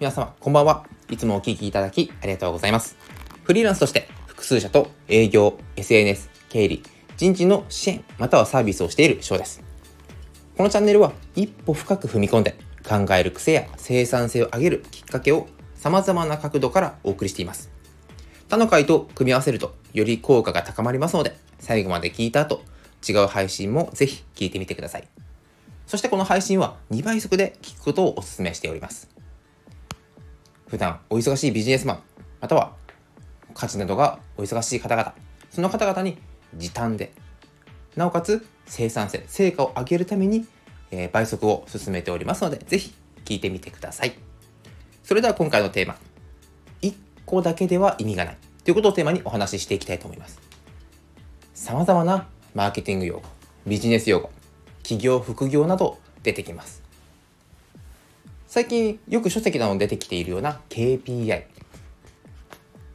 皆様、こんばんは。いつもお聞きいただきありがとうございます。フリーランスとして複数社と営業、SNS、経理、人事の支援、またはサービスをしている翔です。このチャンネルは一歩深く踏み込んで考える癖や生産性を上げるきっかけを様々な角度からお送りしています。他の回と組み合わせるとより効果が高まりますので、最後まで聞いた後、違う配信もぜひ聞いてみてください。そしてこの配信は2倍速で聞くことをお勧めしております。普段お忙しいビジネスマン、または家事などがお忙しい方々、その方々に時短で、なおかつ生産性、成果を上げるために、えー、倍速を進めておりますので、ぜひ聞いてみてください。それでは今回のテーマ、1個だけでは意味がないということをテーマにお話ししていきたいと思います。様々なマーケティング用語、ビジネス用語、起業、副業など出てきます。最近よく書籍などに出てきているような KPI、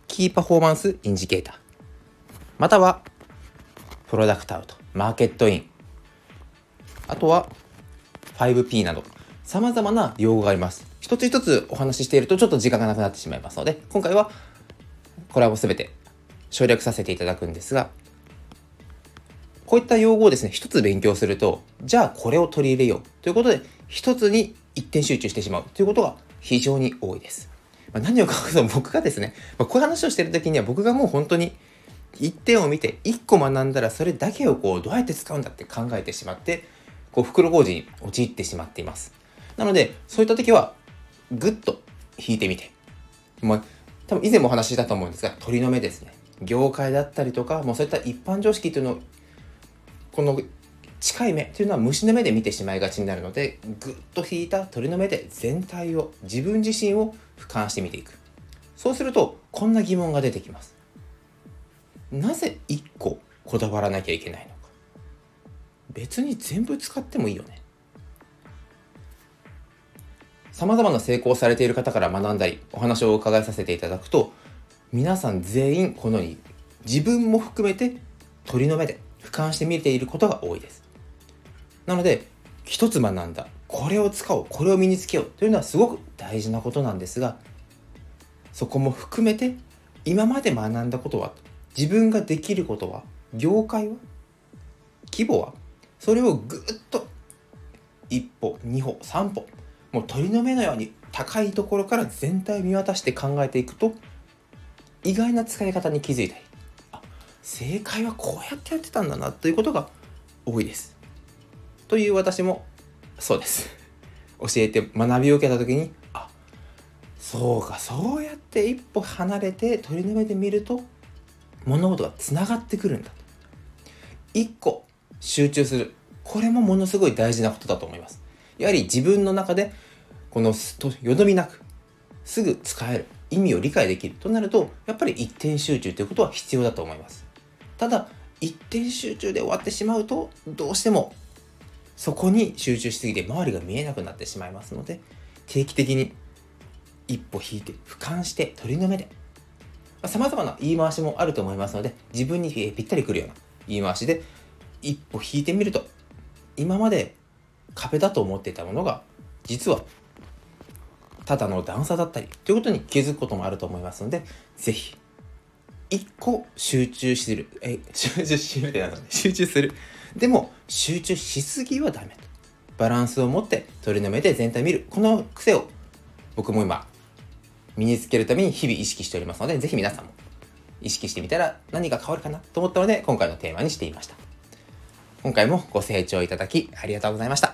Key Performance Indicator、またはプロダクトアウト、マーケットイン、あとは 5P など様々な用語があります。一つ一つお話ししているとちょっと時間がなくなってしまいますので、今回はこれは全て省略させていただくんですが、こういった用語をですね、一つ勉強すると、じゃあこれを取り入れようということで、一つに一点集中してしまうということが非常に多いです。まあ、何を書くと僕がですね、まあ、こういう話をしてる時には僕がもう本当に一点を見て一個学んだらそれだけをこうどうやって使うんだって考えてしまって、こう袋小路に陥ってしまっています。なので、そういった時はぐっと引いてみて、まあ、多分以前もお話ししたと思うんですが、鳥の目ですね。業界だったりとか、もうそういった一般常識というのを、この近い目というのは虫の目で見てしまいがちになるのでぐっと引いた鳥の目で全体を自分自身を俯瞰してみていく。そうするとこんな疑問が出てきます。なぜ1個こだわらなきゃいけないのか。別に全部使ってもいいよね。さまざまな成功されている方から学んだりお話を伺いさせていただくと皆さん全員このように自分も含めて鳥の目で俯瞰して見ていることが多いです。なので一つ学んだ。これを使おう。これを身につけよう。というのはすごく大事なことなんですがそこも含めて今まで学んだことは自分ができることは業界は規模はそれをぐっと一歩二歩三歩もう鳥の目のように高いところから全体を見渡して考えていくと意外な使い方に気づいたりあ正解はこうやってやってたんだなということが多いです。という私もそうです。教えて学びを受けた時にあそうかそうやって一歩離れて鳥の目で見ると物事がつながってくるんだと。一個集中する。これもものすごい大事なことだと思います。やはり自分の中でこのよどみなくすぐ使える意味を理解できるとなるとやっぱり一点集中ということは必要だと思います。ただ一点集中で終わってしまうとどうしてもそこに集中しすぎて周りが見えなくなってしまいますので定期的に一歩引いて俯瞰して鳥の目でさまざ、まな言い回しもあると思いますので自分にぴったりくるような言い回しで一歩引いてみると今まで壁だと思っていたものが実はただの段差だったりということに気づくこともあると思いますので是非一個集中する。え集中するってな集中する。でも集中しすぎはダメと。バランスを持って鳥の目で全体見るこの癖を僕も今身につけるために日々意識しておりますので是非皆さんも意識してみたら何が変わるかなと思ったので今回のテーマにしていました。今回もご清聴いただきありがとうございました。